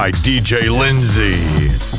by DJ Lindsay.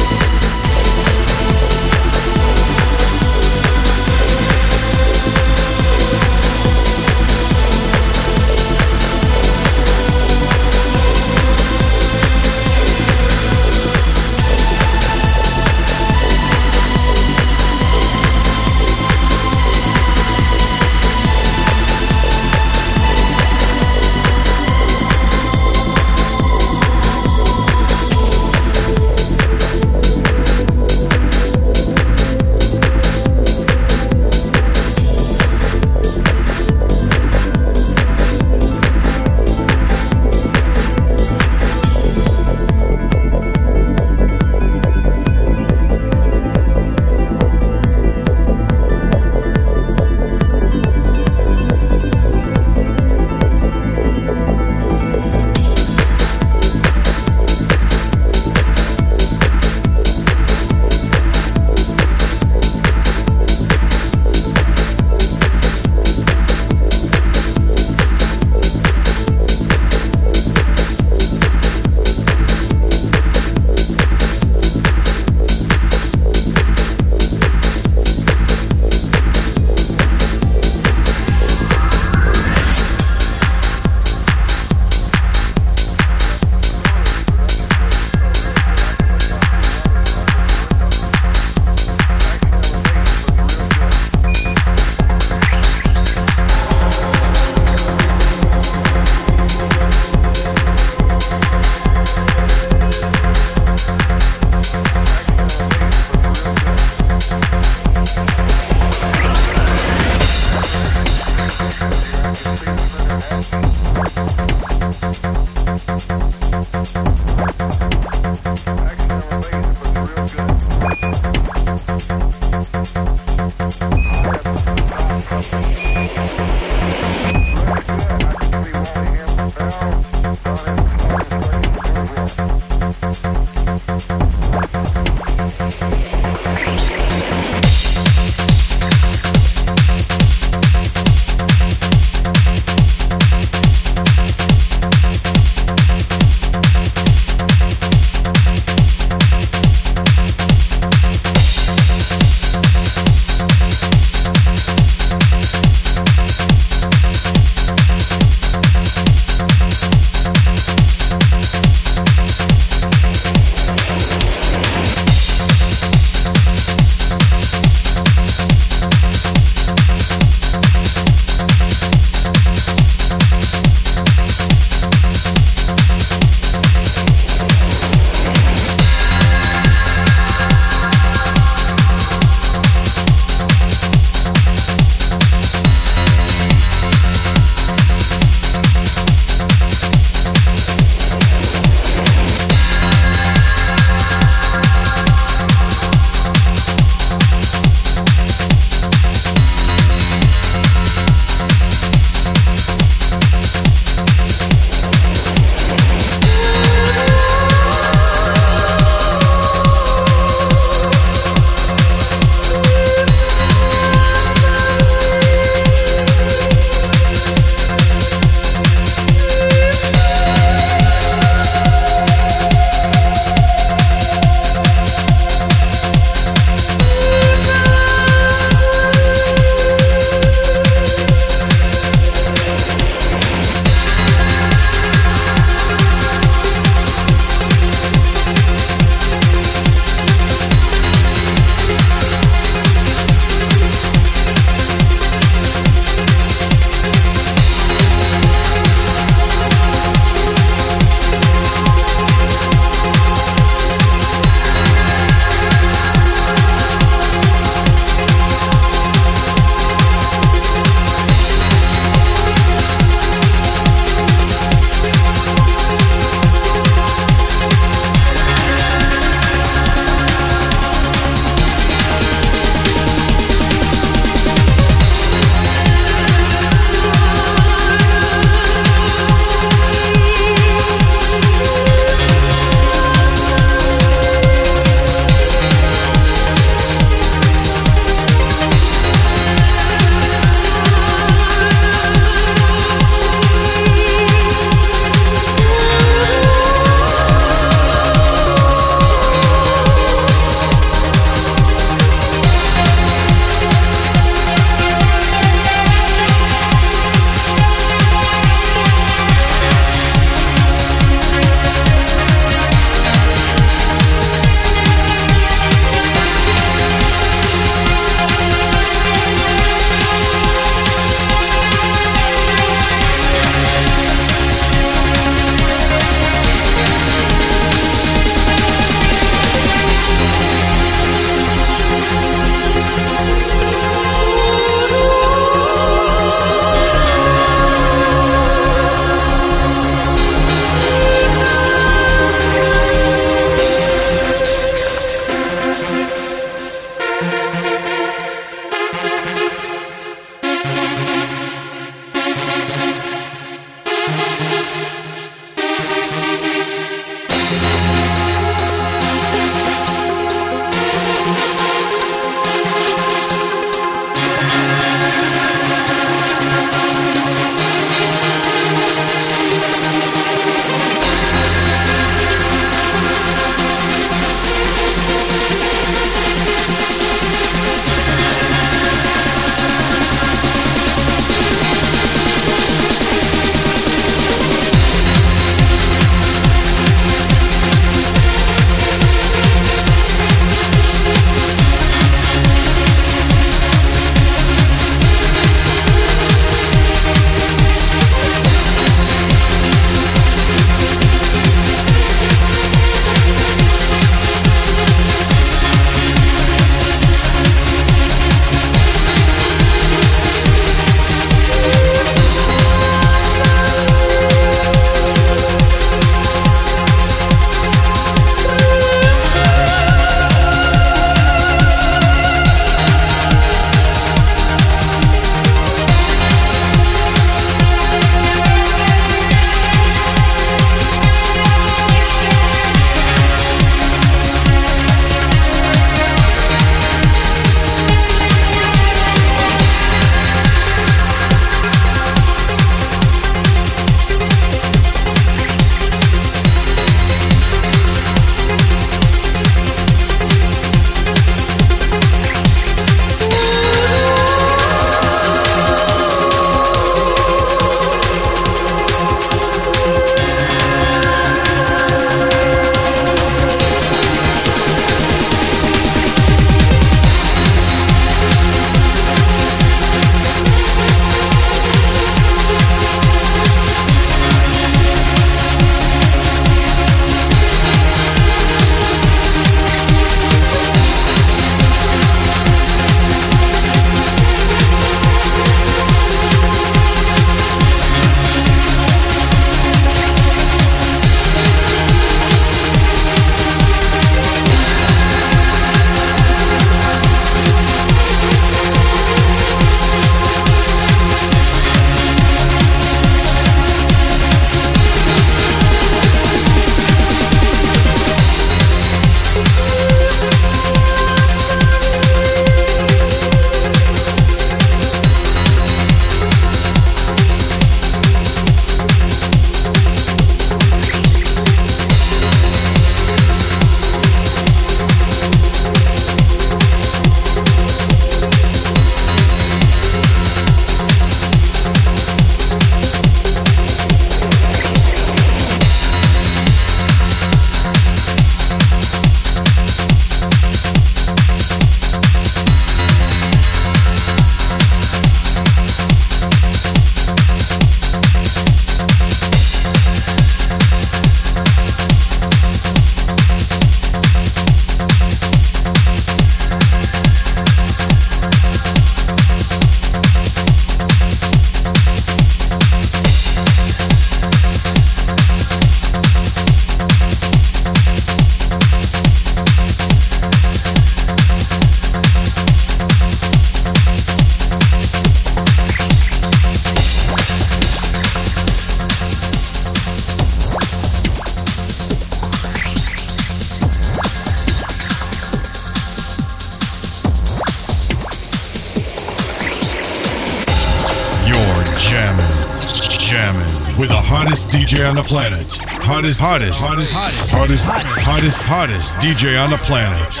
DJ on the planet. Hottest, hottest, hottest, hottest, hottest, hottest, hottest DJ on the planet.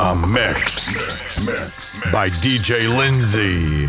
A mix by DJ Lindsay.